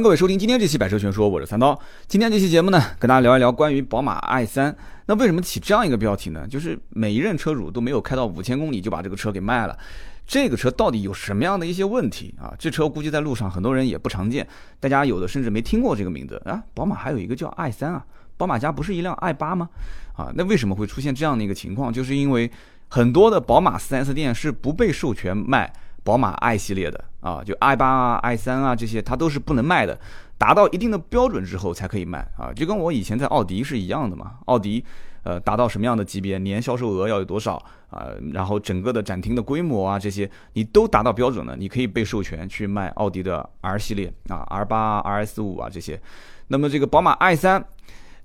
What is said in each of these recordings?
各位收听今天这期百车全说，我是三刀。今天这期节目呢，跟大家聊一聊关于宝马 i 三。那为什么起这样一个标题呢？就是每一任车主都没有开到五千公里就把这个车给卖了。这个车到底有什么样的一些问题啊？这车估计在路上很多人也不常见，大家有的甚至没听过这个名字啊。宝马还有一个叫 i 三啊，宝马家不是一辆 i 八吗？啊，那为什么会出现这样的一个情况？就是因为很多的宝马 4S 店是不被授权卖。宝马 i 系列的啊，就 i 八啊、i 三啊这些，它都是不能卖的，达到一定的标准之后才可以卖啊，就跟我以前在奥迪是一样的嘛。奥迪，呃，达到什么样的级别，年销售额要有多少啊？然后整个的展厅的规模啊，这些你都达到标准了，你可以被授权去卖奥迪的 R 系列啊，R 八、RS 五啊这些。那么这个宝马 i 三，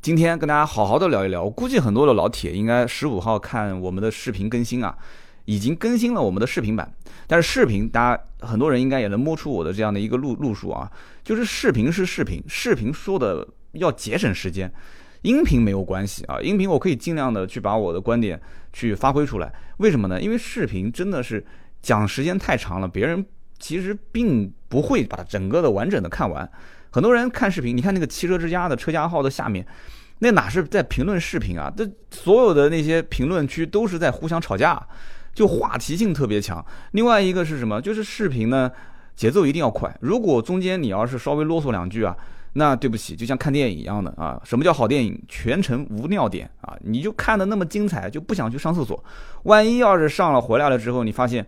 今天跟大家好好的聊一聊。我估计很多的老铁应该十五号看我们的视频更新啊。已经更新了我们的视频版，但是视频大家很多人应该也能摸出我的这样的一个路路数啊，就是视频是视频，视频说的要节省时间，音频没有关系啊，音频我可以尽量的去把我的观点去发挥出来，为什么呢？因为视频真的是讲时间太长了，别人其实并不会把整个的完整的看完，很多人看视频，你看那个汽车之家的车家号的下面。那哪是在评论视频啊？这所有的那些评论区都是在互相吵架。就话题性特别强，另外一个是什么？就是视频呢，节奏一定要快。如果中间你要是稍微啰嗦两句啊，那对不起，就像看电影一样的啊。什么叫好电影？全程无尿点啊！你就看的那么精彩，就不想去上厕所。万一要是上了回来了之后，你发现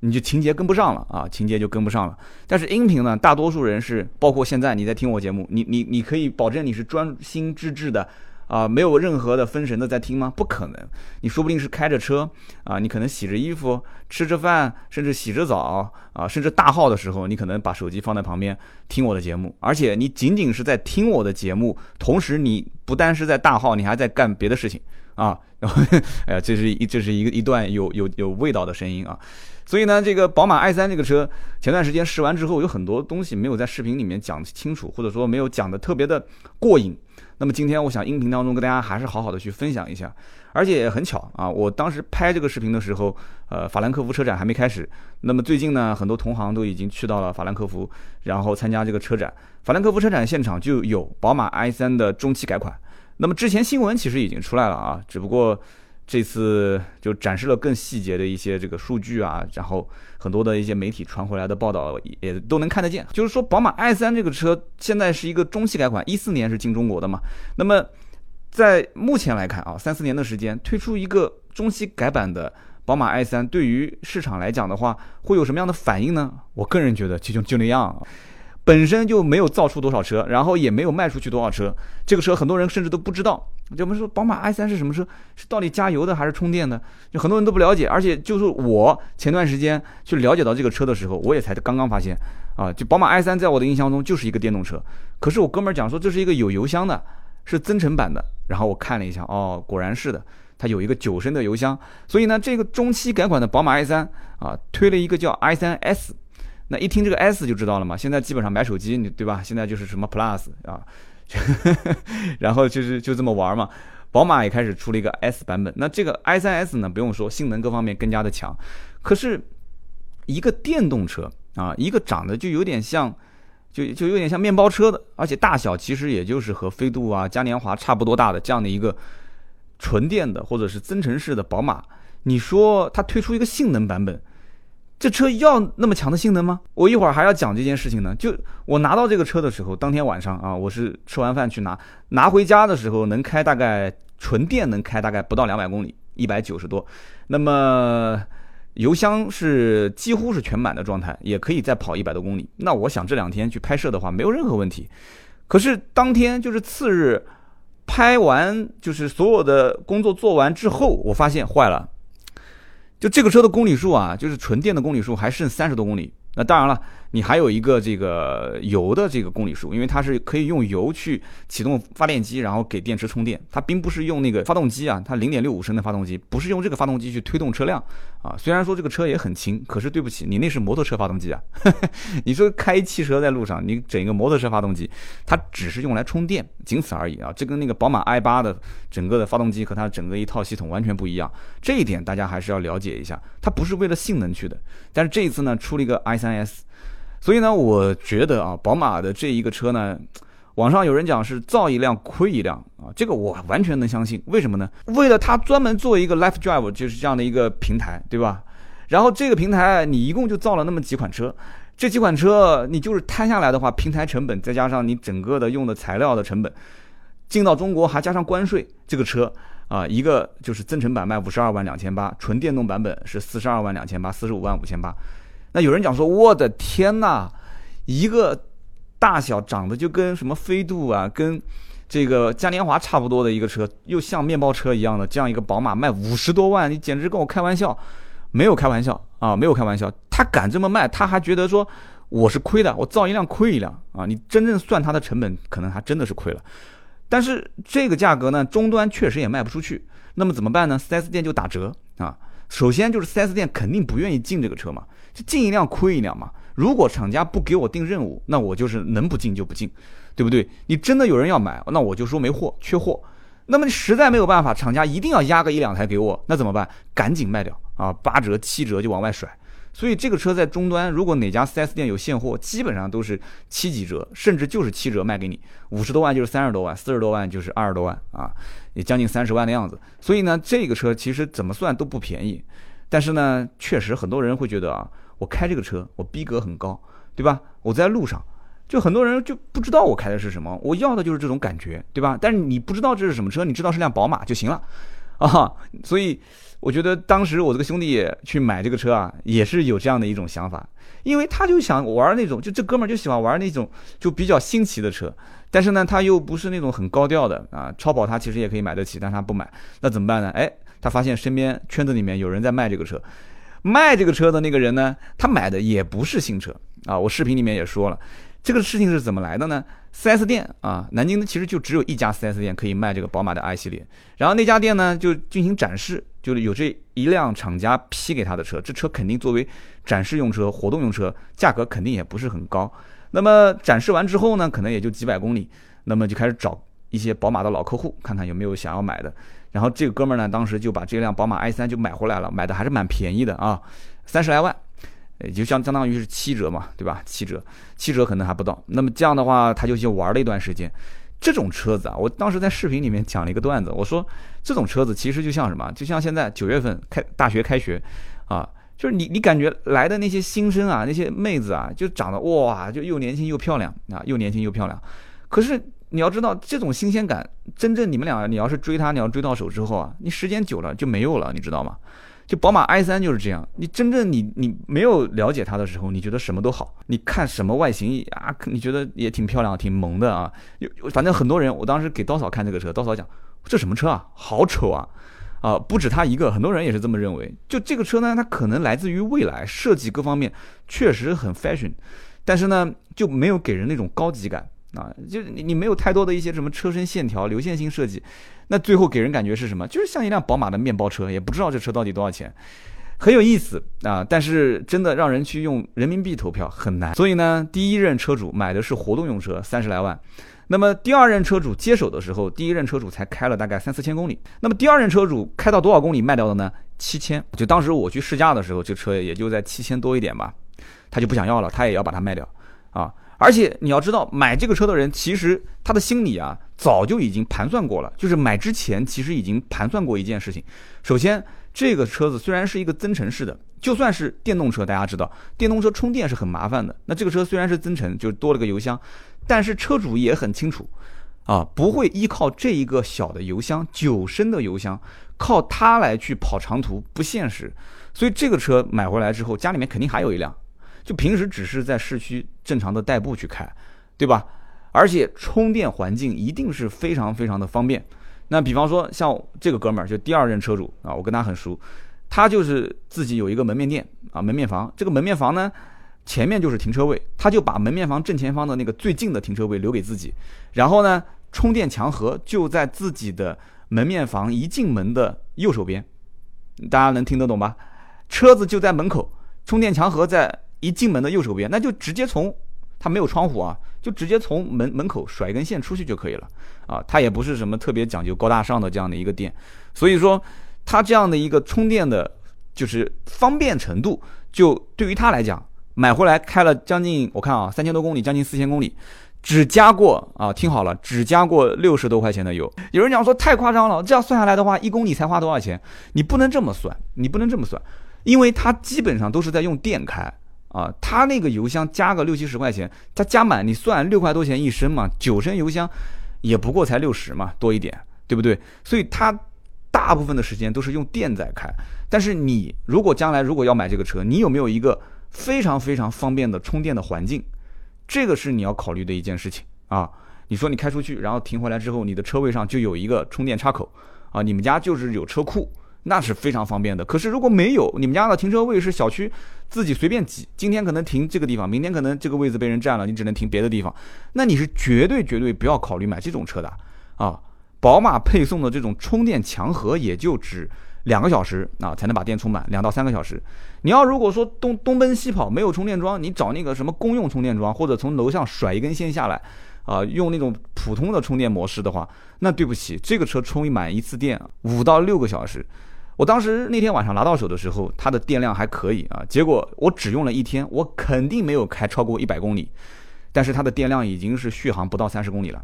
你就情节跟不上了啊，情节就跟不上了。但是音频呢，大多数人是，包括现在你在听我节目，你你你可以保证你是专心致志的。啊，没有任何的分神的在听吗？不可能，你说不定是开着车啊，你可能洗着衣服、吃着饭，甚至洗着澡啊，甚至大号的时候，你可能把手机放在旁边听我的节目，而且你仅仅是在听我的节目，同时你不单是在大号，你还在干别的事情啊。然后，哎呀，这是一这是一个一段有有有味道的声音啊。所以呢，这个宝马 i 三这个车，前段时间试完之后，有很多东西没有在视频里面讲清楚，或者说没有讲的特别的过瘾。那么今天我想音频当中跟大家还是好好的去分享一下，而且很巧啊，我当时拍这个视频的时候，呃，法兰克福车展还没开始。那么最近呢，很多同行都已经去到了法兰克福，然后参加这个车展。法兰克福车展现场就有宝马 i 三的中期改款。那么之前新闻其实已经出来了啊，只不过。这次就展示了更细节的一些这个数据啊，然后很多的一些媒体传回来的报道也都能看得见。就是说，宝马 i 三这个车现在是一个中期改款，一四年是进中国的嘛。那么在目前来看啊，三四年的时间推出一个中期改版的宝马 i 三，对于市场来讲的话，会有什么样的反应呢？我个人觉得就就那样。本身就没有造出多少车，然后也没有卖出去多少车。这个车很多人甚至都不知道。就我们说，宝马 i 三是什么车？是到底加油的还是充电的？就很多人都不了解。而且就是我前段时间去了解到这个车的时候，我也才刚刚发现啊，就宝马 i 三在我的印象中就是一个电动车。可是我哥们儿讲说这是一个有油箱的，是增程版的。然后我看了一下，哦，果然是的，它有一个九升的油箱。所以呢，这个中期改款的宝马 i 三啊，推了一个叫 i 三 S。那一听这个 S 就知道了嘛，现在基本上买手机，你对吧？现在就是什么 Plus 啊，然后就是就这么玩嘛。宝马也开始出了一个 S 版本，那这个 i3S 呢，不用说，性能各方面更加的强。可是一个电动车啊，一个长得就有点像，就就有点像面包车的，而且大小其实也就是和飞度啊、嘉年华差不多大的这样的一个纯电的或者是增程式的宝马，你说它推出一个性能版本？这车要那么强的性能吗？我一会儿还要讲这件事情呢。就我拿到这个车的时候，当天晚上啊，我是吃完饭去拿，拿回家的时候能开大概纯电能开大概不到两百公里，一百九十多。那么油箱是几乎是全满的状态，也可以再跑一百多公里。那我想这两天去拍摄的话，没有任何问题。可是当天就是次日拍完，就是所有的工作做完之后，我发现坏了。就这个车的公里数啊，就是纯电的公里数还剩三十多公里。那当然了。你还有一个这个油的这个公里数，因为它是可以用油去启动发电机，然后给电池充电。它并不是用那个发动机啊，它零点六五升的发动机，不是用这个发动机去推动车辆啊。虽然说这个车也很轻，可是对不起，你那是摩托车发动机啊。你说开汽车在路上，你整一个摩托车发动机，它只是用来充电，仅此而已啊。这跟那个宝马 i 八的整个的发动机和它整个一套系统完全不一样。这一点大家还是要了解一下，它不是为了性能去的。但是这一次呢，出了一个 i 三 S。所以呢，我觉得啊，宝马的这一个车呢，网上有人讲是造一辆亏一辆啊，这个我完全能相信。为什么呢？为了它专门做一个 Life Drive 就是这样的一个平台，对吧？然后这个平台你一共就造了那么几款车，这几款车你就是摊下来的话，平台成本再加上你整个的用的材料的成本，进到中国还加上关税，这个车啊，一个就是增程版卖五十二万两千八，纯电动版本是四十二万两千八，四十五万五千八。那有人讲说，我的天呐，一个大小长得就跟什么飞度啊，跟这个嘉年华差不多的一个车，又像面包车一样的这样一个宝马卖五十多万，你简直跟我开玩笑。没有开玩笑啊，没有开玩笑，他敢这么卖，他还觉得说我是亏的，我造一辆亏一辆啊！你真正算它的成本，可能还真的是亏了。但是这个价格呢，终端确实也卖不出去，那么怎么办呢？4S 店就打折啊。首先就是 4S 店肯定不愿意进这个车嘛，就进一辆亏一辆嘛。如果厂家不给我定任务，那我就是能不进就不进，对不对？你真的有人要买，那我就说没货，缺货。那么你实在没有办法，厂家一定要压个一两台给我，那怎么办？赶紧卖掉。啊，八折七折就往外甩，所以这个车在终端，如果哪家 4S 店有现货，基本上都是七几折，甚至就是七折卖给你，五十多万就是三十多万，四十多万就是二十多万啊，也将近三十万的样子。所以呢，这个车其实怎么算都不便宜，但是呢，确实很多人会觉得啊，我开这个车，我逼格很高，对吧？我在路上，就很多人就不知道我开的是什么，我要的就是这种感觉，对吧？但是你不知道这是什么车，你知道是辆宝马就行了，啊，所以。我觉得当时我这个兄弟去买这个车啊，也是有这样的一种想法，因为他就想玩那种，就这哥们儿就喜欢玩那种就比较新奇的车，但是呢，他又不是那种很高调的啊，超跑他其实也可以买得起，但他不买，那怎么办呢？哎，他发现身边圈子里面有人在卖这个车，卖这个车的那个人呢，他买的也不是新车啊，我视频里面也说了。这个事情是怎么来的呢？4S 店啊，南京其实就只有一家 4S 店可以卖这个宝马的 i 系列。然后那家店呢就进行展示，就是有这一辆厂家批给他的车，这车肯定作为展示用车、活动用车，价格肯定也不是很高。那么展示完之后呢，可能也就几百公里，那么就开始找一些宝马的老客户，看看有没有想要买的。然后这个哥们儿呢，当时就把这辆宝马 i 三就买回来了，买的还是蛮便宜的啊，三十来万。也就相相当于是七折嘛，对吧？七折，七折可能还不到。那么这样的话，他就去玩了一段时间。这种车子啊，我当时在视频里面讲了一个段子，我说这种车子其实就像什么？就像现在九月份开大学开学，啊，就是你你感觉来的那些新生啊，那些妹子啊，就长得哇，就又年轻又漂亮啊，又年轻又漂亮。可是你要知道，这种新鲜感，真正你们俩你要是追她，你要追到手之后啊，你时间久了就没有了，你知道吗？就宝马 i 三就是这样，你真正你你没有了解它的时候，你觉得什么都好，你看什么外形啊，你觉得也挺漂亮、挺萌的啊。有反正很多人，我当时给刀嫂看这个车，刀嫂讲这什么车啊，好丑啊，啊，不止他一个，很多人也是这么认为。就这个车呢，它可能来自于未来，设计各方面确实很 fashion，但是呢就没有给人那种高级感。啊，就是你你没有太多的一些什么车身线条、流线型设计，那最后给人感觉是什么？就是像一辆宝马的面包车，也不知道这车到底多少钱，很有意思啊。但是真的让人去用人民币投票很难。所以呢，第一任车主买的是活动用车，三十来万。那么第二任车主接手的时候，第一任车主才开了大概三四千公里。那么第二任车主开到多少公里卖掉的呢？七千。就当时我去试驾的时候，这车也就在七千多一点吧，他就不想要了，他也要把它卖掉啊。而且你要知道，买这个车的人其实他的心里啊，早就已经盘算过了。就是买之前其实已经盘算过一件事情。首先，这个车子虽然是一个增程式的，就算是电动车，大家知道，电动车充电是很麻烦的。那这个车虽然是增程，就多了个油箱，但是车主也很清楚，啊，不会依靠这一个小的油箱，九升的油箱，靠它来去跑长途不现实。所以这个车买回来之后，家里面肯定还有一辆。就平时只是在市区正常的代步去开，对吧？而且充电环境一定是非常非常的方便。那比方说像这个哥们儿，就第二任车主啊，我跟他很熟，他就是自己有一个门面店啊，门面房。这个门面房呢，前面就是停车位，他就把门面房正前方的那个最近的停车位留给自己。然后呢，充电墙盒就在自己的门面房一进门的右手边，大家能听得懂吧？车子就在门口，充电墙盒在。一进门的右手边，那就直接从它没有窗户啊，就直接从门门口甩一根线出去就可以了啊。它也不是什么特别讲究高大上的这样的一个店，所以说它这样的一个充电的，就是方便程度，就对于他来讲，买回来开了将近，我看啊，三千多公里，将近四千公里，只加过啊，听好了，只加过六十多块钱的油。有人讲说太夸张了，这样算下来的话，一公里才花多少钱？你不能这么算，你不能这么算，因为它基本上都是在用电开啊，它那个油箱加个六七十块钱，它加满你算六块多钱一升嘛，九升油箱也不过才六十嘛，多一点，对不对？所以它大部分的时间都是用电在开。但是你如果将来如果要买这个车，你有没有一个？非常非常方便的充电的环境，这个是你要考虑的一件事情啊。你说你开出去，然后停回来之后，你的车位上就有一个充电插口啊，你们家就是有车库，那是非常方便的。可是如果没有，你们家的停车位是小区自己随便挤，今天可能停这个地方，明天可能这个位置被人占了，你只能停别的地方，那你是绝对绝对不要考虑买这种车的啊。宝马配送的这种充电强盒也就只。两个小时啊才能把电充满，两到三个小时。你要如果说东东奔西跑没有充电桩，你找那个什么公用充电桩，或者从楼上甩一根线下来，啊，用那种普通的充电模式的话，那对不起，这个车充一满一次电五到六个小时。我当时那天晚上拿到手的时候，它的电量还可以啊，结果我只用了一天，我肯定没有开超过一百公里，但是它的电量已经是续航不到三十公里了。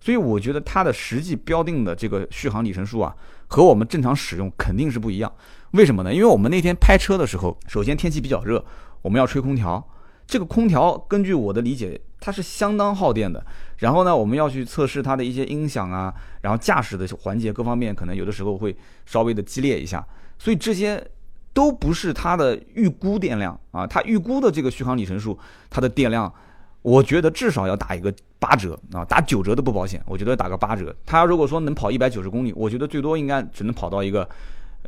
所以我觉得它的实际标定的这个续航里程数啊，和我们正常使用肯定是不一样。为什么呢？因为我们那天拍车的时候，首先天气比较热，我们要吹空调。这个空调根据我的理解，它是相当耗电的。然后呢，我们要去测试它的一些音响啊，然后驾驶的环节各方面，可能有的时候会稍微的激烈一下。所以这些都不是它的预估电量啊，它预估的这个续航里程数，它的电量。我觉得至少要打一个八折啊，打九折都不保险。我觉得打个八折，它如果说能跑一百九十公里，我觉得最多应该只能跑到一个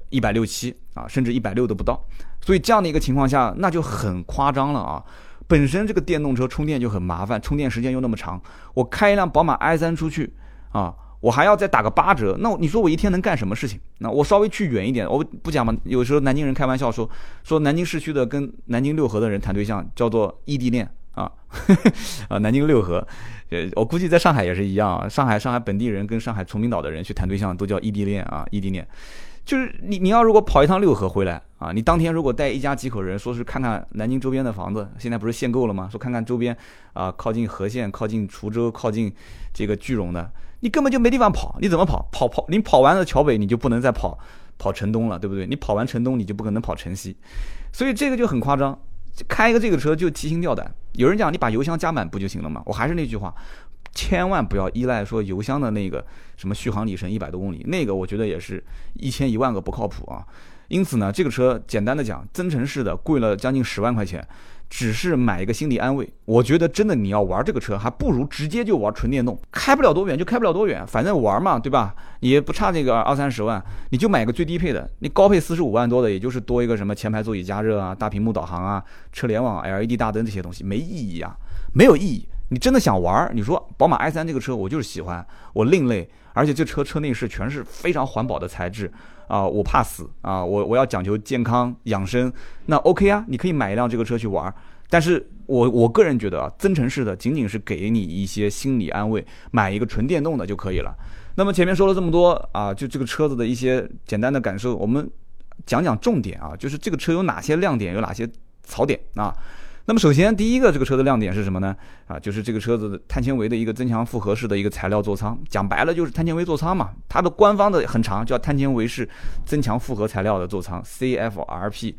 一百六七啊，甚至一百六都不到。所以这样的一个情况下，那就很夸张了啊！本身这个电动车充电就很麻烦，充电时间又那么长，我开一辆宝马 i 三出去啊，我还要再打个八折，那你说我一天能干什么事情？那我稍微去远一点，我不讲嘛。有时候南京人开玩笑说，说南京市区的跟南京六合的人谈对象叫做异地恋。啊，啊，南京六合，呃，我估计在上海也是一样啊。上海上海本地人跟上海崇明岛的人去谈对象都叫异地恋啊，异地恋。就是你你要如果跑一趟六合回来啊，你当天如果带一家几口人，说是看看南京周边的房子，现在不是限购了吗？说看看周边啊，靠近河县、靠近滁州、靠近这个句容的，你根本就没地方跑，你怎么跑？跑跑，你跑完了桥北，你就不能再跑跑城东了，对不对？你跑完城东，你就不可能跑城西，所以这个就很夸张。开一个这个车就提心吊胆。有人讲你把油箱加满不就行了吗？我还是那句话，千万不要依赖说油箱的那个什么续航里程一百多公里，那个我觉得也是一千一万个不靠谱啊。因此呢，这个车简单的讲，增程式的贵了将近十万块钱。只是买一个心理安慰，我觉得真的你要玩这个车，还不如直接就玩纯电动，开不了多远就开不了多远，反正玩嘛，对吧？你也不差这个二三十万，你就买个最低配的，你高配四十五万多的，也就是多一个什么前排座椅加热啊、大屏幕导航啊、车联网、LED 大灯这些东西，没意义啊，没有意义。你真的想玩儿，你说宝马 i3 这个车我就是喜欢，我另类，而且这车车内饰全是非常环保的材质。啊，我怕死啊！我我要讲究健康养生，那 OK 啊，你可以买一辆这个车去玩儿。但是我我个人觉得啊，增程式的仅仅是给你一些心理安慰，买一个纯电动的就可以了。那么前面说了这么多啊，就这个车子的一些简单的感受，我们讲讲重点啊，就是这个车有哪些亮点，有哪些槽点啊。那么首先，第一个这个车的亮点是什么呢？啊，就是这个车子碳纤维的一个增强复合式的一个材料座舱，讲白了就是碳纤维座舱嘛。它的官方的很长，叫碳纤维式增强复合材料的座舱 CFRP。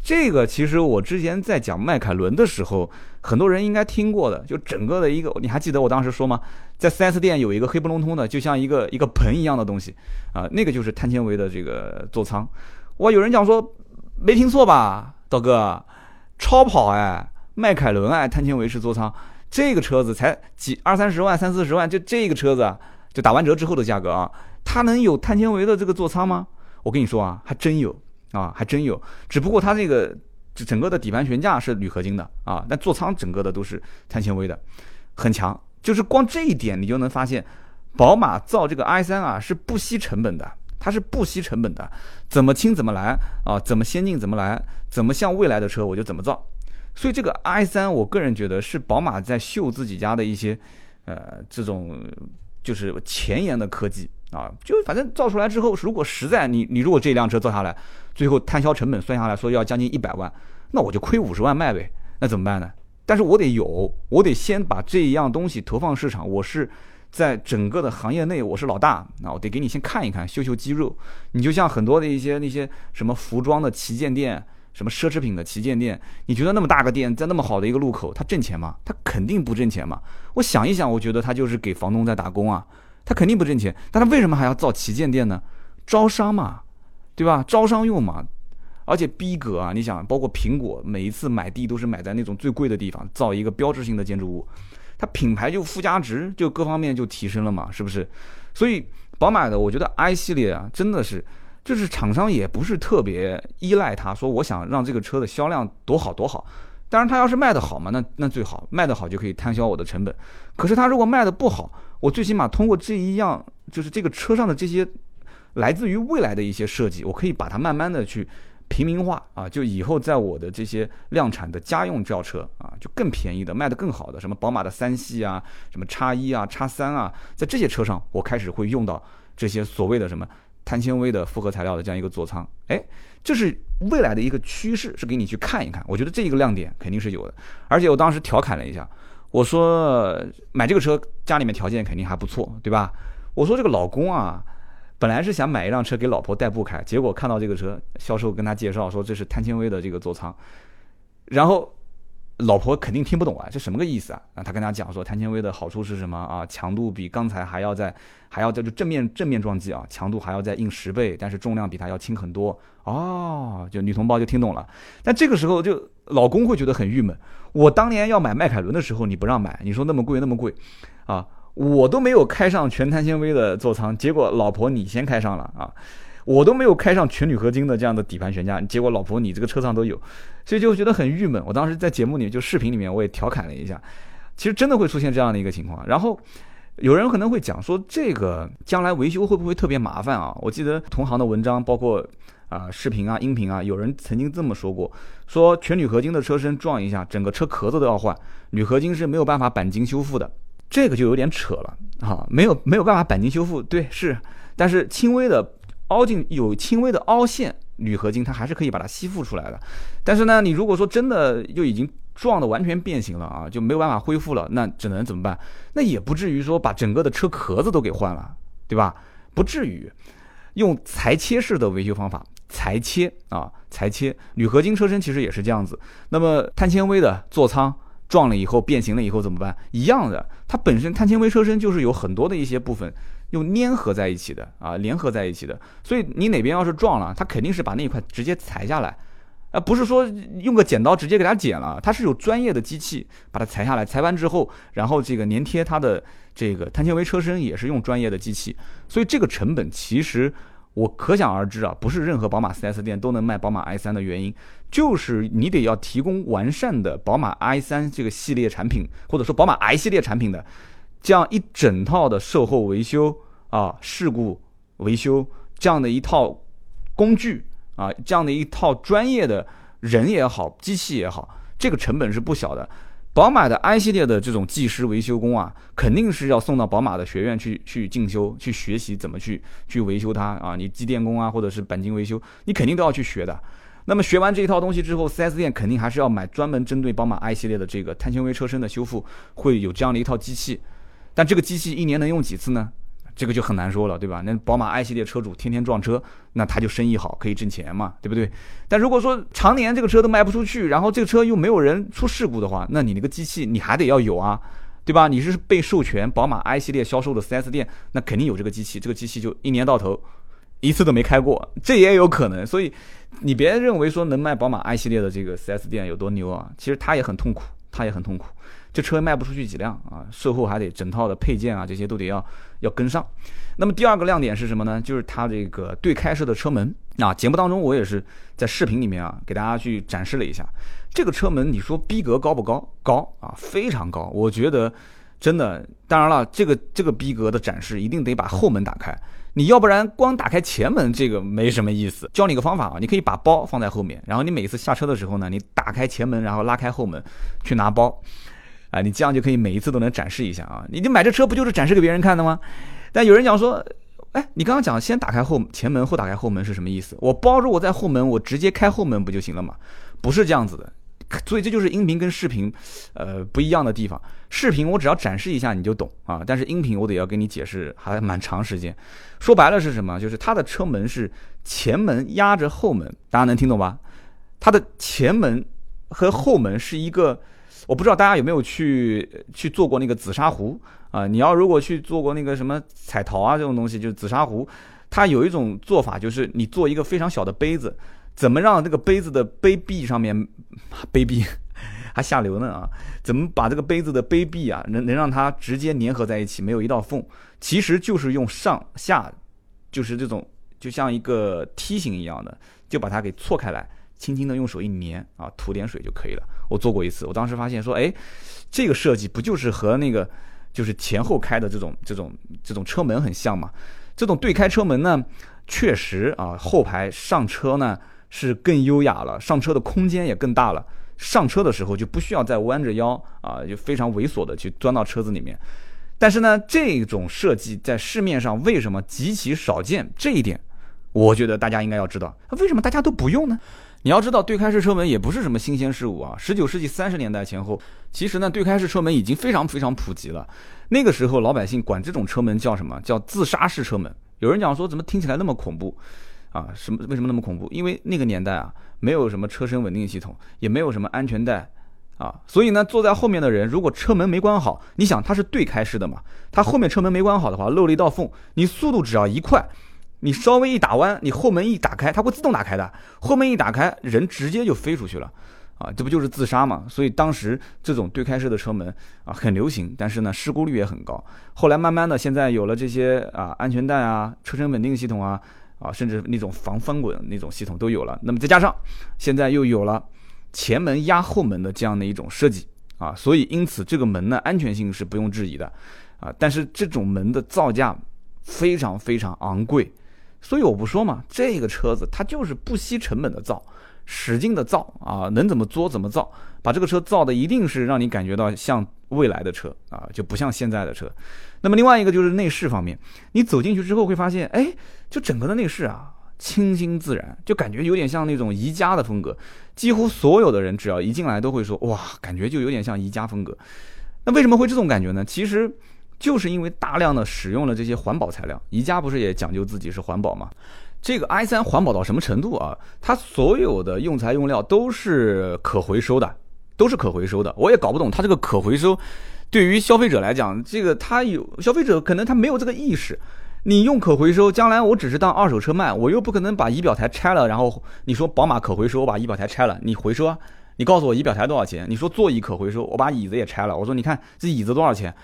这个其实我之前在讲迈凯伦的时候，很多人应该听过的，就整个的一个，你还记得我当时说吗？在 4S 店有一个黑不隆咚的，就像一个一个盆一样的东西啊，那个就是碳纤维的这个座舱。哇，有人讲说没听错吧，刀哥？超跑哎，迈凯伦哎，碳纤维式座舱，这个车子才几二三十万、三四十万，就这个车子，就打完折之后的价格啊，它能有碳纤维的这个座舱吗？我跟你说啊，还真有啊，还真有。只不过它这个整个的底盘悬架是铝合金的啊，但座舱整个的都是碳纤维的，很强。就是光这一点，你就能发现，宝马造这个 i 三啊是不惜成本的。它是不惜成本的，怎么轻怎么来啊？怎么先进怎么来？怎么像未来的车我就怎么造。所以这个 i 三，我个人觉得是宝马在秀自己家的一些，呃，这种就是前沿的科技啊。就反正造出来之后，如果实在你你如果这辆车造下来，最后摊销成本算下来说要将近一百万，那我就亏五十万卖呗，那怎么办呢？但是我得有，我得先把这一样东西投放市场。我是在整个的行业内，我是老大，那我得给你先看一看，秀秀肌肉。你就像很多的一些那些什么服装的旗舰店，什么奢侈品的旗舰店，你觉得那么大个店，在那么好的一个路口，它挣钱吗？它肯定不挣钱嘛。我想一想，我觉得它就是给房东在打工啊，它肯定不挣钱。但它为什么还要造旗舰店呢？招商嘛，对吧？招商用嘛。而且逼格啊，你想，包括苹果每一次买地都是买在那种最贵的地方，造一个标志性的建筑物，它品牌就附加值就各方面就提升了嘛，是不是？所以宝马的，我觉得 i 系列啊，真的是，就是厂商也不是特别依赖它，说我想让这个车的销量多好多好。当然，它要是卖得好嘛，那那最好，卖得好就可以摊销我的成本。可是它如果卖得不好，我最起码通过这一样，就是这个车上的这些来自于未来的一些设计，我可以把它慢慢的去。平民化啊，就以后在我的这些量产的家用轿车啊，就更便宜的，卖的更好的，什么宝马的三系啊，什么叉一啊、叉三啊，在这些车上，我开始会用到这些所谓的什么碳纤维的复合材料的这样一个座舱。哎，这是未来的一个趋势，是给你去看一看。我觉得这一个亮点肯定是有的。而且我当时调侃了一下，我说买这个车家里面条件肯定还不错，对吧？我说这个老公啊。本来是想买一辆车给老婆代步开，结果看到这个车，销售跟他介绍说这是碳纤维的这个座舱，然后老婆肯定听不懂啊，这什么个意思啊？啊，他跟他讲说碳纤维的好处是什么啊？强度比刚才还要在，还要在就正面正面撞击啊，强度还要再硬十倍，但是重量比它要轻很多哦。就女同胞就听懂了，但这个时候就老公会觉得很郁闷。我当年要买迈凯伦的时候你不让买，你说那么贵那么贵，啊。我都没有开上全碳纤维的座舱，结果老婆你先开上了啊！我都没有开上全铝合金的这样的底盘悬架，结果老婆你这个车上都有，所以就觉得很郁闷。我当时在节目里就视频里面我也调侃了一下，其实真的会出现这样的一个情况。然后有人可能会讲说，这个将来维修会不会特别麻烦啊？我记得同行的文章，包括啊视频啊、音频啊，有人曾经这么说过，说全铝合金的车身撞一下，整个车壳子都要换，铝合金是没有办法钣金修复的。这个就有点扯了啊，没有没有办法钣金修复，对是，但是轻微的凹进有轻微的凹陷，铝合金它还是可以把它吸附出来的。但是呢，你如果说真的就已经撞的完全变形了啊，就没有办法恢复了，那只能怎么办？那也不至于说把整个的车壳子都给换了，对吧？不至于，用裁切式的维修方法，裁切啊，裁切铝合金车身其实也是这样子。那么碳纤维的座舱。撞了以后变形了以后怎么办？一样的，它本身碳纤维车身就是有很多的一些部分又粘合在一起的啊，联合在一起的。所以你哪边要是撞了，它肯定是把那一块直接裁下来，啊不是说用个剪刀直接给它剪了。它是有专业的机器把它裁下来，裁完之后，然后这个粘贴它的这个碳纤维车身也是用专业的机器，所以这个成本其实。我可想而知啊，不是任何宝马 4S 店都能卖宝马 i3 的原因，就是你得要提供完善的宝马 i3 这个系列产品，或者说宝马 i 系列产品的这样一整套的售后维修啊、事故维修这样的一套工具啊，这样的一套专业的人也好，机器也好，这个成本是不小的。宝马的 i 系列的这种技师维修工啊，肯定是要送到宝马的学院去去进修，去学习怎么去去维修它啊。你机电工啊，或者是钣金维修，你肯定都要去学的。那么学完这一套东西之后，4S 店肯定还是要买专门针对宝马 i 系列的这个碳纤维车身的修复，会有这样的一套机器。但这个机器一年能用几次呢？这个就很难说了，对吧？那宝马 i 系列车主天天撞车，那他就生意好，可以挣钱嘛，对不对？但如果说常年这个车都卖不出去，然后这个车又没有人出事故的话，那你那个机器你还得要有啊，对吧？你是被授权宝马 i 系列销售的 4S 店，那肯定有这个机器，这个机器就一年到头一次都没开过，这也有可能。所以你别认为说能卖宝马 i 系列的这个 4S 店有多牛啊，其实他也很痛苦，他也很痛苦。这车卖不出去几辆啊，售后还得整套的配件啊，这些都得要要跟上。那么第二个亮点是什么呢？就是它这个对开式的车门啊。节目当中我也是在视频里面啊给大家去展示了一下这个车门。你说逼格高不高？高啊，非常高。我觉得真的，当然了，这个这个逼格的展示一定得把后门打开，你要不然光打开前门这个没什么意思。教你个方法啊，你可以把包放在后面，然后你每次下车的时候呢，你打开前门，然后拉开后门去拿包。啊，你这样就可以每一次都能展示一下啊！你买这车不就是展示给别人看的吗？但有人讲说，哎，你刚刚讲先打开后前门后打开后门是什么意思？我包着我在后门，我直接开后门不就行了吗？不是这样子的，所以这就是音频跟视频，呃，不一样的地方。视频我只要展示一下你就懂啊，但是音频我得要给你解释，还蛮长时间。说白了是什么？就是它的车门是前门压着后门，大家能听懂吧？它的前门和后门是一个，我不知道大家有没有去去做过那个紫砂壶啊？你要如果去做过那个什么彩陶啊这种东西，就是紫砂壶，它有一种做法，就是你做一个非常小的杯子，怎么让这个杯子的杯壁上面杯壁。还下流呢啊！怎么把这个杯子的杯壁啊，能能让它直接粘合在一起，没有一道缝？其实就是用上下，就是这种就像一个梯形一样的，就把它给错开来，轻轻的用手一粘啊，涂点水就可以了。我做过一次，我当时发现说，哎，这个设计不就是和那个就是前后开的这种这种这种车门很像吗？这种对开车门呢，确实啊，后排上车呢是更优雅了，上车的空间也更大了。上车的时候就不需要再弯着腰啊，就非常猥琐的去钻到车子里面。但是呢，这种设计在市面上为什么极其少见？这一点，我觉得大家应该要知道。为什么大家都不用呢？你要知道，对开式车门也不是什么新鲜事物啊。十九世纪三十年代前后，其实呢，对开式车门已经非常非常普及了。那个时候，老百姓管这种车门叫什么？叫自杀式车门。有人讲说，怎么听起来那么恐怖？啊，什么？为什么那么恐怖？因为那个年代啊，没有什么车身稳定系统，也没有什么安全带，啊，所以呢，坐在后面的人如果车门没关好，你想它是对开式的嘛，它后面车门没关好的话，漏了一道缝，你速度只要一快，你稍微一打弯，你后门一打开，它会自动打开的，后门一打开，人直接就飞出去了，啊，这不就是自杀嘛？所以当时这种对开式的车门啊很流行，但是呢，事故率也很高。后来慢慢的，现在有了这些啊安全带啊，车身稳定系统啊。啊，甚至那种防翻滚那种系统都有了。那么再加上现在又有了前门压后门的这样的一种设计啊，所以因此这个门呢安全性是不用质疑的啊。但是这种门的造价非常非常昂贵，所以我不说嘛，这个车子它就是不惜成本的造，使劲的造啊，能怎么作怎么造，把这个车造的一定是让你感觉到像未来的车啊，就不像现在的车。那么另外一个就是内饰方面，你走进去之后会发现，哎，就整个的内饰啊，清新自然，就感觉有点像那种宜家的风格。几乎所有的人只要一进来都会说，哇，感觉就有点像宜家风格。那为什么会这种感觉呢？其实就是因为大量的使用了这些环保材料。宜家不是也讲究自己是环保吗？这个 i 三环保到什么程度啊？它所有的用材用料都是可回收的，都是可回收的。我也搞不懂它这个可回收。对于消费者来讲，这个他有消费者可能他没有这个意识。你用可回收，将来我只是当二手车卖，我又不可能把仪表台拆了，然后你说宝马可回收，我把仪表台拆了，你回收啊？你告诉我仪表台多少钱？你说座椅可回收，我把椅子也拆了，我说你看这椅子多少钱，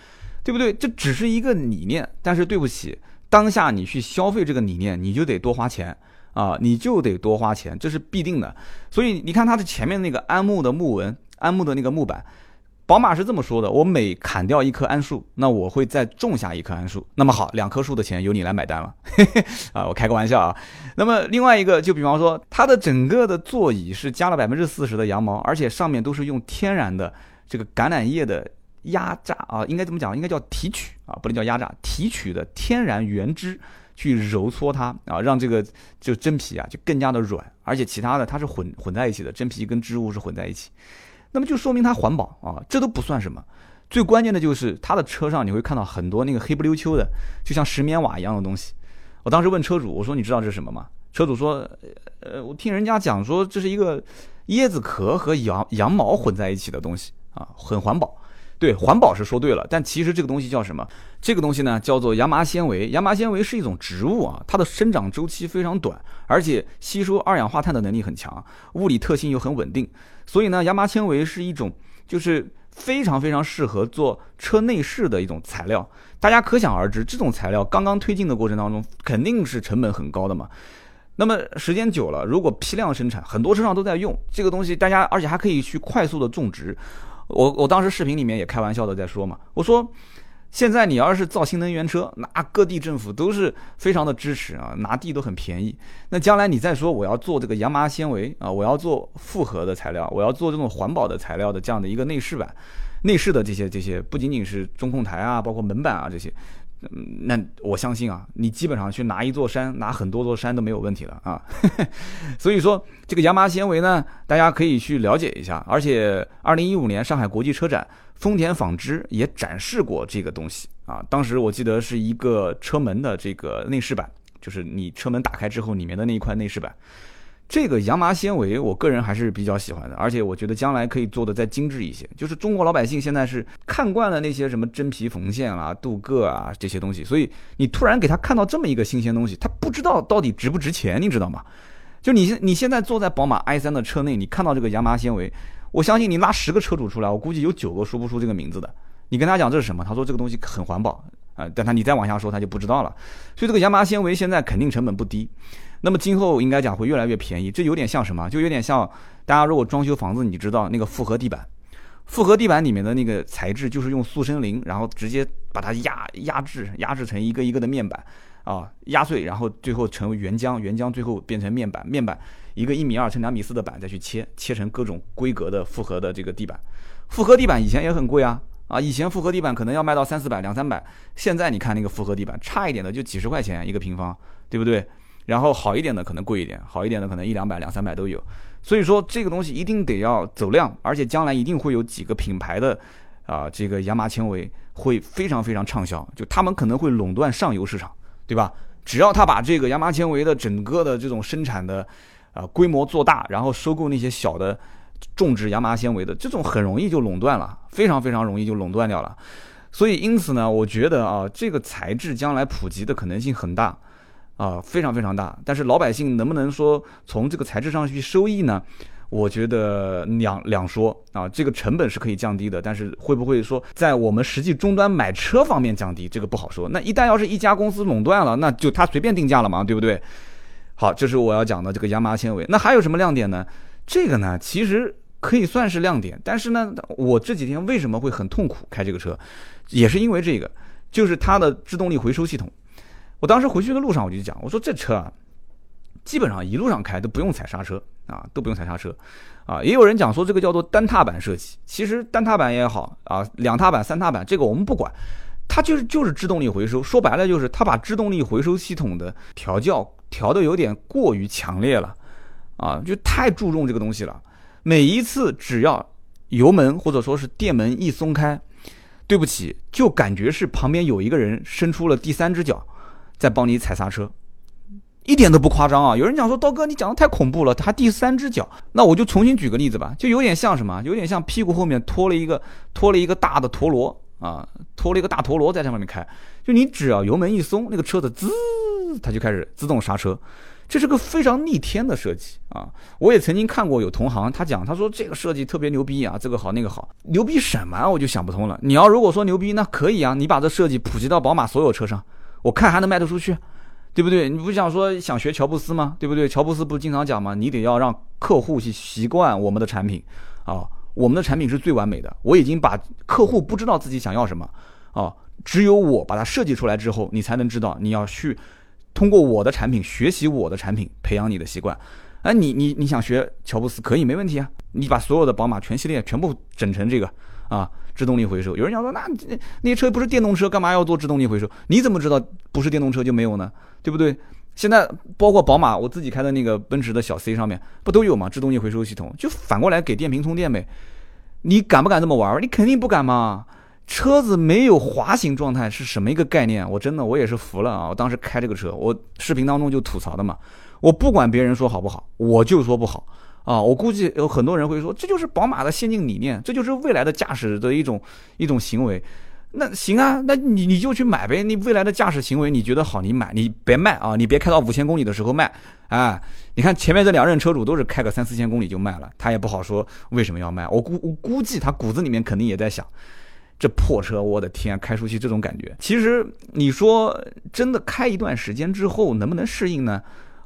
对不对？这只是一个理念，但是对不起，当下你去消费这个理念，你就得多花钱啊，你就得多花钱，这是必定的。所以你看它的前面那个安木的木纹，安木的那个木板。宝马是这么说的：我每砍掉一棵桉树，那我会再种下一棵桉树。那么好，两棵树的钱由你来买单了。啊，我开个玩笑啊。那么另外一个，就比方说，它的整个的座椅是加了百分之四十的羊毛，而且上面都是用天然的这个橄榄叶的压榨啊，应该怎么讲？应该叫提取啊，不能叫压榨，提取的天然原汁去揉搓它啊，让这个就真皮啊就更加的软，而且其他的它是混混在一起的，真皮跟织物是混在一起。那么就说明它环保啊，这都不算什么，最关键的就是它的车上你会看到很多那个黑不溜秋的，就像石棉瓦一样的东西。我当时问车主，我说你知道这是什么吗？车主说，呃，我听人家讲说这是一个椰子壳和羊羊毛混在一起的东西啊，很环保。对，环保是说对了，但其实这个东西叫什么？这个东西呢叫做亚麻纤维。亚麻纤维是一种植物啊，它的生长周期非常短，而且吸收二氧化碳的能力很强，物理特性又很稳定。所以呢，亚麻纤维是一种就是非常非常适合做车内饰的一种材料。大家可想而知，这种材料刚刚推进的过程当中，肯定是成本很高的嘛。那么时间久了，如果批量生产，很多车上都在用这个东西，大家而且还可以去快速的种植。我我当时视频里面也开玩笑的在说嘛，我说现在你要是造新能源车，那各地政府都是非常的支持啊，拿地都很便宜。那将来你再说我要做这个羊麻纤维啊，我要做复合的材料，我要做这种环保的材料的这样的一个内饰板，内饰的这些这些不仅仅是中控台啊，包括门板啊这些，那我相信啊，你基本上去拿一座山，拿很多座山都没有问题了啊。所以说，这个亚麻纤维呢，大家可以去了解一下。而且，二零一五年上海国际车展，丰田纺织也展示过这个东西啊。当时我记得是一个车门的这个内饰板，就是你车门打开之后，里面的那一块内饰板。这个羊麻纤维，我个人还是比较喜欢的，而且我觉得将来可以做的再精致一些。就是中国老百姓现在是看惯了那些什么真皮缝线啊、镀铬啊这些东西，所以你突然给他看到这么一个新鲜东西，他不知道到底值不值钱，你知道吗？就你现你现在坐在宝马 i 三的车内，你看到这个羊麻纤维，我相信你拉十个车主出来，我估计有九个说不出这个名字的。你跟他讲这是什么，他说这个东西很环保啊，但他你再往下说，他就不知道了。所以这个羊麻纤维现在肯定成本不低。那么今后应该讲会越来越便宜，这有点像什么？就有点像大家如果装修房子，你知道那个复合地板，复合地板里面的那个材质就是用塑身林，然后直接把它压压制压制成一个一个的面板啊，压碎，然后最后成为原浆，原浆最后变成面板，面板一个一米二乘两米四的板再去切，切成各种规格的复合的这个地板。复合地板以前也很贵啊啊，以前复合地板可能要卖到三四百两三百，现在你看那个复合地板差一点的就几十块钱一个平方，对不对？然后好一点的可能贵一点，好一点的可能一两百、两三百都有。所以说这个东西一定得要走量，而且将来一定会有几个品牌的啊，这个亚麻纤维会非常非常畅销，就他们可能会垄断上游市场，对吧？只要他把这个亚麻纤维的整个的这种生产的啊规模做大，然后收购那些小的种植亚麻纤维的，这种很容易就垄断了，非常非常容易就垄断掉了。所以因此呢，我觉得啊，这个材质将来普及的可能性很大。啊，非常非常大，但是老百姓能不能说从这个材质上去收益呢？我觉得两两说啊，这个成本是可以降低的，但是会不会说在我们实际终端买车方面降低，这个不好说。那一旦要是一家公司垄断了，那就他随便定价了嘛，对不对？好，这是我要讲的这个亚麻纤维。那还有什么亮点呢？这个呢，其实可以算是亮点，但是呢，我这几天为什么会很痛苦开这个车，也是因为这个，就是它的制动力回收系统。我当时回去的路上，我就讲，我说这车啊，基本上一路上开都不用踩刹车啊，都不用踩刹车，啊，也有人讲说这个叫做单踏板设计，其实单踏板也好啊，两踏板、三踏板这个我们不管，它就是就是制动力回收，说白了就是它把制动力回收系统的调教调的有点过于强烈了，啊，就太注重这个东西了，每一次只要油门或者说是电门一松开，对不起，就感觉是旁边有一个人伸出了第三只脚。在帮你踩刹车，一点都不夸张啊！有人讲说刀哥，你讲的太恐怖了，他第三只脚。那我就重新举个例子吧，就有点像什么？有点像屁股后面拖了一个拖了一个大的陀螺啊，拖了一个大陀螺在上面开。就你只要油门一松，那个车子滋，它就开始自动刹车。这是个非常逆天的设计啊！我也曾经看过有同行他讲，他说这个设计特别牛逼啊，这个好那个好，牛逼什么？我就想不通了。你要如果说牛逼，那可以啊，你把这设计普及到宝马所有车上。我看还能卖得出去，对不对？你不想说想学乔布斯吗？对不对？乔布斯不是经常讲吗？你得要让客户去习惯我们的产品啊，我们的产品是最完美的。我已经把客户不知道自己想要什么啊，只有我把它设计出来之后，你才能知道你要去通过我的产品学习我的产品，培养你的习惯。哎，你你你想学乔布斯可以没问题啊，你把所有的宝马全系列全部整成这个啊。制动力回收，有人讲说，那那些车不是电动车，干嘛要做制动力回收？你怎么知道不是电动车就没有呢？对不对？现在包括宝马，我自己开的那个奔驰的小 C 上面不都有吗？制动力回收系统就反过来给电瓶充电呗。你敢不敢这么玩？你肯定不敢嘛。车子没有滑行状态是什么一个概念？我真的我也是服了啊！我当时开这个车，我视频当中就吐槽的嘛。我不管别人说好不好，我就说不好。啊，我估计有很多人会说，这就是宝马的先进理念，这就是未来的驾驶的一种一种行为。那行啊，那你你就去买呗。你未来的驾驶行为你觉得好，你买，你别卖啊，你别开到五千公里的时候卖。啊，你看前面这两任车主都是开个三四千公里就卖了，他也不好说为什么要卖。我估我估计他骨子里面肯定也在想，这破车，我的天，开出去这种感觉。其实你说真的开一段时间之后能不能适应呢？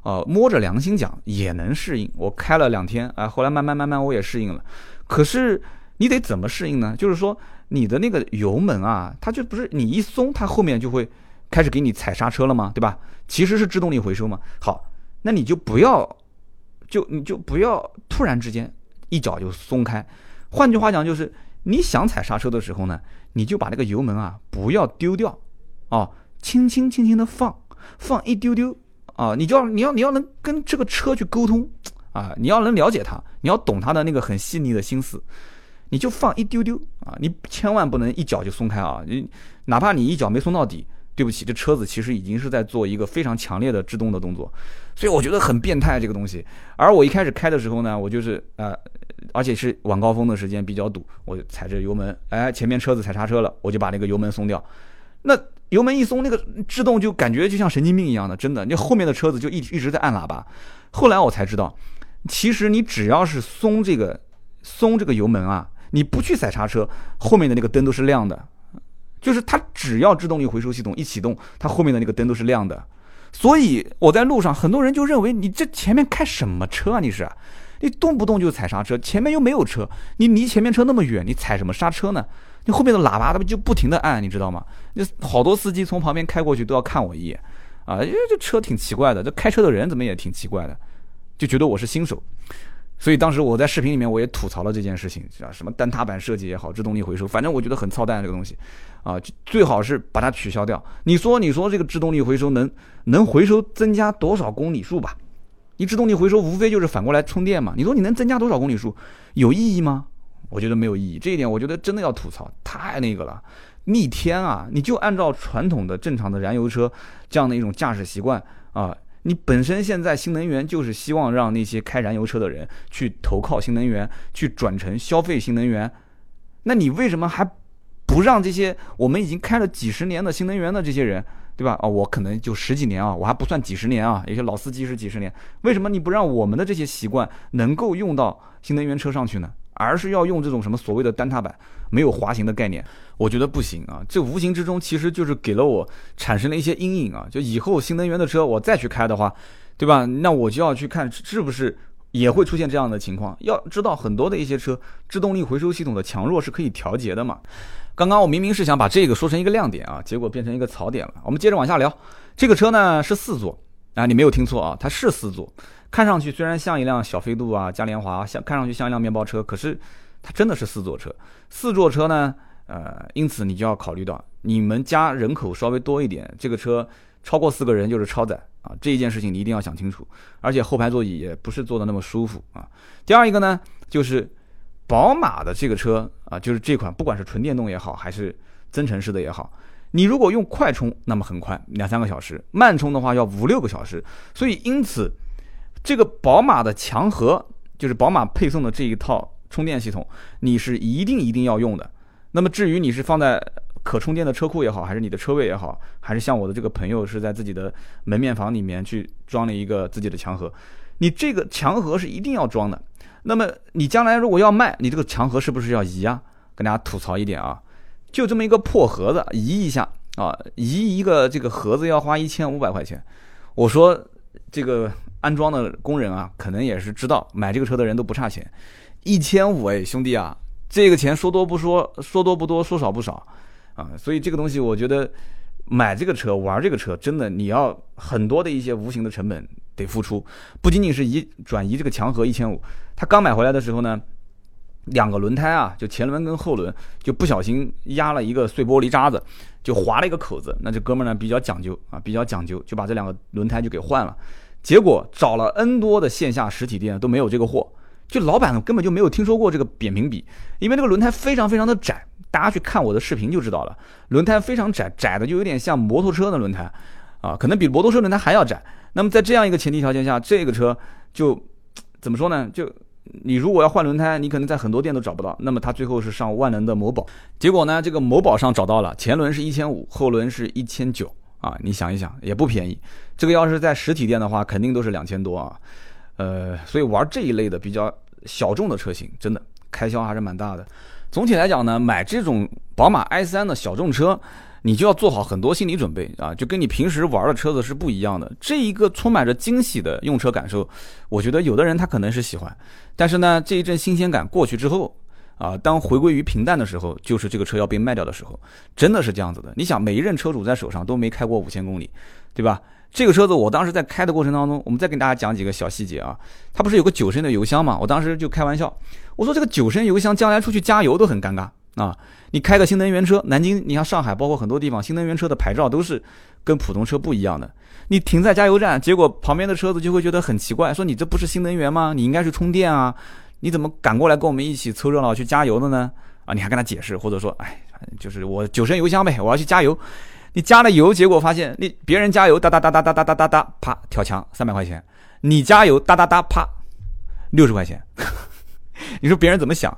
呃，摸着良心讲也能适应。我开了两天，啊，后来慢慢慢慢我也适应了。可是你得怎么适应呢？就是说你的那个油门啊，它就不是你一松，它后面就会开始给你踩刹车了吗？对吧？其实是制动力回收嘛。好，那你就不要，就你就不要突然之间一脚就松开。换句话讲，就是你想踩刹车的时候呢，你就把那个油门啊不要丢掉，哦。轻轻轻轻的放，放一丢丢啊，你就要你要你要能跟这个车去沟通啊，你要能了解它，你要懂它的那个很细腻的心思，你就放一丢丢啊，你千万不能一脚就松开啊，你哪怕你一脚没松到底。对不起，这车子其实已经是在做一个非常强烈的制动的动作，所以我觉得很变态这个东西。而我一开始开的时候呢，我就是呃，而且是晚高峰的时间比较堵，我踩着油门，哎，前面车子踩刹车了，我就把那个油门松掉。那油门一松，那个制动就感觉就像神经病一样的，真的，那后面的车子就一一直在按喇叭。后来我才知道，其实你只要是松这个松这个油门啊，你不去踩刹车，后面的那个灯都是亮的。就是它只要制动力回收系统一启动，它后面的那个灯都是亮的。所以我在路上，很多人就认为你这前面开什么车啊？你是，你动不动就踩刹车，前面又没有车，你离前面车那么远，你踩什么刹车呢？你后面的喇叭他们就不停的按，你知道吗？那好多司机从旁边开过去都要看我一眼，啊，因为这车挺奇怪的，这开车的人怎么也挺奇怪的，就觉得我是新手。所以当时我在视频里面我也吐槽了这件事情，啊，什么单踏板设计也好，制动力回收，反正我觉得很操蛋这个东西，啊，最好是把它取消掉。你说，你说这个制动力回收能能回收增加多少公里数吧？你制动力回收无非就是反过来充电嘛。你说你能增加多少公里数，有意义吗？我觉得没有意义。这一点我觉得真的要吐槽，太那个了。逆天啊！你就按照传统的正常的燃油车这样的一种驾驶习惯啊。你本身现在新能源就是希望让那些开燃油车的人去投靠新能源，去转成消费新能源，那你为什么还不让这些我们已经开了几十年的新能源的这些人，对吧？啊，我可能就十几年啊，我还不算几十年啊，有些老司机是几十年，为什么你不让我们的这些习惯能够用到新能源车上去呢？而是要用这种什么所谓的单踏板，没有滑行的概念，我觉得不行啊！这无形之中其实就是给了我产生了一些阴影啊！就以后新能源的车我再去开的话，对吧？那我就要去看是不是也会出现这样的情况。要知道很多的一些车制动力回收系统的强弱是可以调节的嘛。刚刚我明明是想把这个说成一个亮点啊，结果变成一个槽点了。我们接着往下聊，这个车呢是四座啊，你没有听错啊，它是四座。看上去虽然像一辆小飞度啊、嘉年华，像看上去像一辆面包车，可是它真的是四座车。四座车呢，呃，因此你就要考虑到，你们家人口稍微多一点，这个车超过四个人就是超载啊，这一件事情你一定要想清楚。而且后排座椅也不是坐的那么舒服啊。第二一个呢，就是宝马的这个车啊，就是这款不管是纯电动也好，还是增程式的也好，你如果用快充，那么很快两三个小时；慢充的话要五六个小时。所以因此。这个宝马的强核就是宝马配送的这一套充电系统，你是一定一定要用的。那么至于你是放在可充电的车库也好，还是你的车位也好，还是像我的这个朋友是在自己的门面房里面去装了一个自己的强核，你这个强核是一定要装的。那么你将来如果要卖，你这个强核是不是要移啊？跟大家吐槽一点啊，就这么一个破盒子，移一下啊，移一个这个盒子要花一千五百块钱。我说这个。安装的工人啊，可能也是知道买这个车的人都不差钱，一千五哎，兄弟啊，这个钱说多不说，说多不多，说少不少。啊，所以这个东西我觉得买这个车玩这个车，真的你要很多的一些无形的成本得付出，不仅仅是移转移这个墙和一千五，他刚买回来的时候呢，两个轮胎啊，就前轮跟后轮就不小心压了一个碎玻璃渣子，就划了一个口子，那这哥们呢比较讲究啊，比较讲究，就把这两个轮胎就给换了。结果找了 N 多的线下实体店都没有这个货，就老板根本就没有听说过这个扁平比，因为这个轮胎非常非常的窄，大家去看我的视频就知道了，轮胎非常窄，窄的就有点像摩托车的轮胎，啊，可能比摩托车轮胎还要窄。那么在这样一个前提条件下，这个车就怎么说呢？就你如果要换轮胎，你可能在很多店都找不到。那么他最后是上万能的某宝，结果呢，这个某宝上找到了，前轮是一千五，后轮是一千九。啊，你想一想，也不便宜。这个要是在实体店的话，肯定都是两千多啊。呃，所以玩这一类的比较小众的车型，真的开销还是蛮大的。总体来讲呢，买这种宝马 i3 的小众车，你就要做好很多心理准备啊，就跟你平时玩的车子是不一样的。这一个充满着惊喜的用车感受，我觉得有的人他可能是喜欢，但是呢，这一阵新鲜感过去之后。啊，当回归于平淡的时候，就是这个车要被卖掉的时候，真的是这样子的。你想，每一任车主在手上都没开过五千公里，对吧？这个车子我当时在开的过程当中，我们再给大家讲几个小细节啊。它不是有个九升的油箱嘛？我当时就开玩笑，我说这个九升油箱将来出去加油都很尴尬，啊。你开个新能源车，南京，你像上海，包括很多地方，新能源车的牌照都是跟普通车不一样的。你停在加油站，结果旁边的车子就会觉得很奇怪，说你这不是新能源吗？你应该是充电啊，你怎么赶过来跟我们一起凑热闹去加油的呢？啊，你还跟他解释，或者说，哎，就是我九升油箱呗，我要去加油。你加了油，结果发现你别人加油哒哒哒哒哒哒哒哒哒，啪跳墙三百块钱，你加油哒哒哒啪六十块钱，你说别人怎么想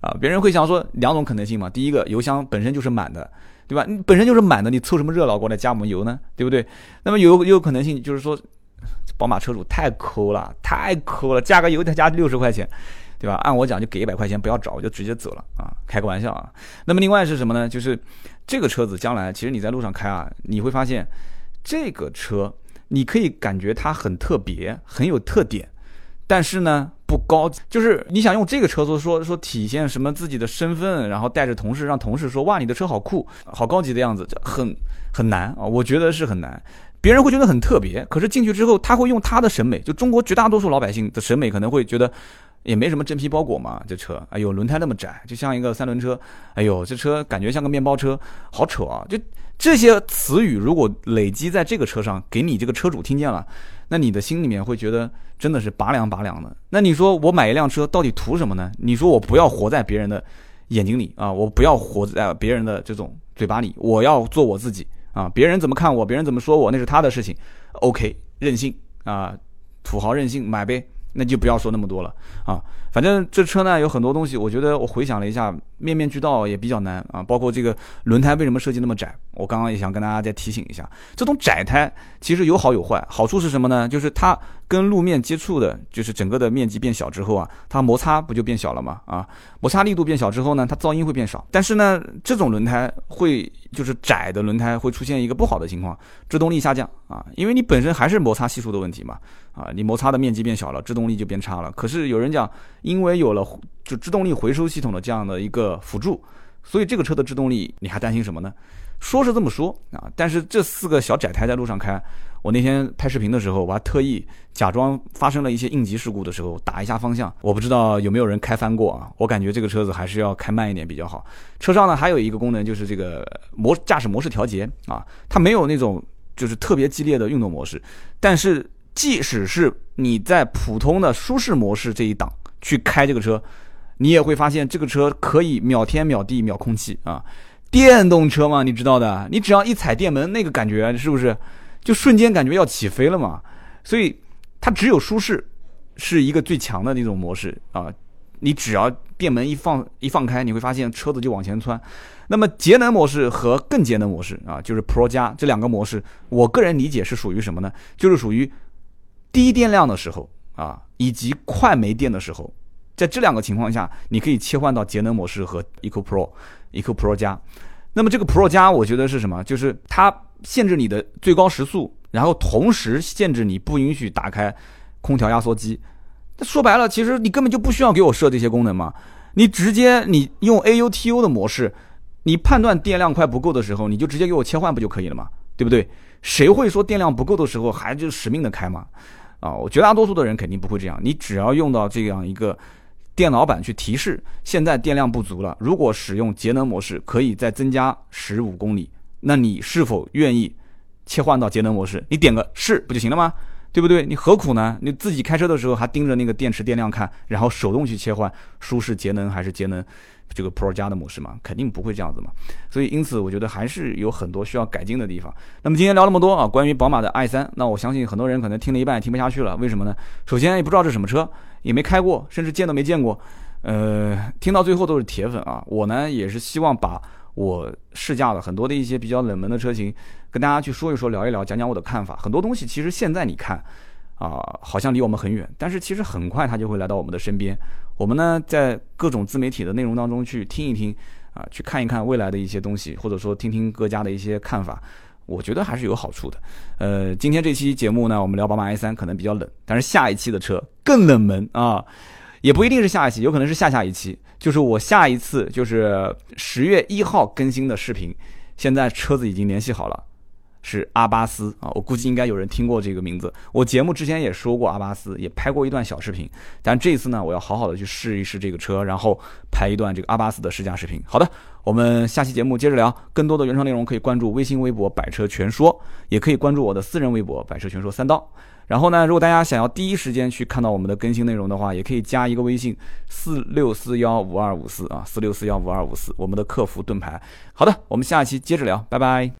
啊？别人会想说两种可能性嘛，第一个油箱本身就是满的。对吧？你本身就是满的，你凑什么热闹过来加我们油呢？对不对？那么有有可能性就是说，宝马车主太抠了，太抠了，加个油才加六十块钱，对吧？按我讲就给一百块钱，不要找，我就直接走了啊！开个玩笑啊。那么另外是什么呢？就是这个车子将来其实你在路上开啊，你会发现这个车你可以感觉它很特别，很有特点。但是呢，不高级，就是你想用这个车子说说体现什么自己的身份，然后带着同事让同事说哇你的车好酷，好高级的样子，很很难啊，我觉得是很难。别人会觉得很特别，可是进去之后他会用他的审美，就中国绝大多数老百姓的审美可能会觉得也没什么真皮包裹嘛，这车哎呦轮胎那么窄，就像一个三轮车，哎呦这车感觉像个面包车，好丑啊！就这些词语如果累积在这个车上，给你这个车主听见了。那你的心里面会觉得真的是拔凉拔凉的。那你说我买一辆车到底图什么呢？你说我不要活在别人的眼睛里啊，我不要活在别人的这种嘴巴里，我要做我自己啊。别人怎么看我，别人怎么说我，那是他的事情。OK，任性啊，土豪任性，买呗。那就不要说那么多了啊，反正这车呢有很多东西，我觉得我回想了一下，面面俱到也比较难啊。包括这个轮胎为什么设计那么窄，我刚刚也想跟大家再提醒一下，这种窄胎其实有好有坏。好处是什么呢？就是它跟路面接触的，就是整个的面积变小之后啊，它摩擦不就变小了吗？啊，摩擦力度变小之后呢，它噪音会变少。但是呢，这种轮胎会就是窄的轮胎会出现一个不好的情况，制动力下降啊，因为你本身还是摩擦系数的问题嘛。啊，你摩擦的面积变小了，制动力就变差了。可是有人讲，因为有了就制动力回收系统的这样的一个辅助，所以这个车的制动力你还担心什么呢？说是这么说啊，但是这四个小窄胎在路上开，我那天拍视频的时候，我还特意假装发生了一些应急事故的时候打一下方向。我不知道有没有人开翻过啊？我感觉这个车子还是要开慢一点比较好。车上呢还有一个功能就是这个模驾驶模式调节啊，它没有那种就是特别激烈的运动模式，但是。即使是你在普通的舒适模式这一档去开这个车，你也会发现这个车可以秒天秒地秒空气啊！电动车嘛，你知道的，你只要一踩电门，那个感觉是不是就瞬间感觉要起飞了嘛？所以它只有舒适是一个最强的那种模式啊！你只要电门一放一放开，你会发现车子就往前窜。那么节能模式和更节能模式啊，就是 Pro 加这两个模式，我个人理解是属于什么呢？就是属于。低电量的时候啊，以及快没电的时候，在这两个情况下，你可以切换到节能模式和 Eco Pro、Eco Pro 加。那么这个 Pro 加，我觉得是什么？就是它限制你的最高时速，然后同时限制你不允许打开空调压缩机。那说白了，其实你根本就不需要给我设这些功能嘛。你直接你用 AUTU 的模式，你判断电量快不够的时候，你就直接给我切换不就可以了嘛？对不对？谁会说电量不够的时候还就使命的开嘛？啊，我绝大多数的人肯定不会这样。你只要用到这样一个电脑版去提示，现在电量不足了，如果使用节能模式，可以再增加十五公里，那你是否愿意切换到节能模式？你点个是不就行了吗？对不对？你何苦呢？你自己开车的时候还盯着那个电池电量看，然后手动去切换舒适节能还是节能？这个 Pro 加的模式嘛，肯定不会这样子嘛，所以因此我觉得还是有很多需要改进的地方。那么今天聊那么多啊，关于宝马的 i3，那我相信很多人可能听了一半也听不下去了。为什么呢？首先也不知道这是什么车，也没开过，甚至见都没见过。呃，听到最后都是铁粉啊。我呢也是希望把我试驾了很多的一些比较冷门的车型跟大家去说一说、聊一聊、讲讲我的看法。很多东西其实现在你看。啊，好像离我们很远，但是其实很快它就会来到我们的身边。我们呢，在各种自媒体的内容当中去听一听，啊，去看一看未来的一些东西，或者说听听各家的一些看法，我觉得还是有好处的。呃，今天这期节目呢，我们聊宝马 i 三可能比较冷，但是下一期的车更冷门啊，也不一定是下一期，有可能是下下一期，就是我下一次就是十月一号更新的视频，现在车子已经联系好了。是阿巴斯啊，我估计应该有人听过这个名字。我节目之前也说过阿巴斯，也拍过一段小视频。但这次呢，我要好好的去试一试这个车，然后拍一段这个阿巴斯的试驾视频。好的，我们下期节目接着聊。更多的原创内容可以关注微信微博“百车全说”，也可以关注我的私人微博“百车全说三刀”。然后呢，如果大家想要第一时间去看到我们的更新内容的话，也可以加一个微信四六四幺五二五四啊，四六四幺五二五四，我们的客服盾牌。好的，我们下期接着聊，拜拜。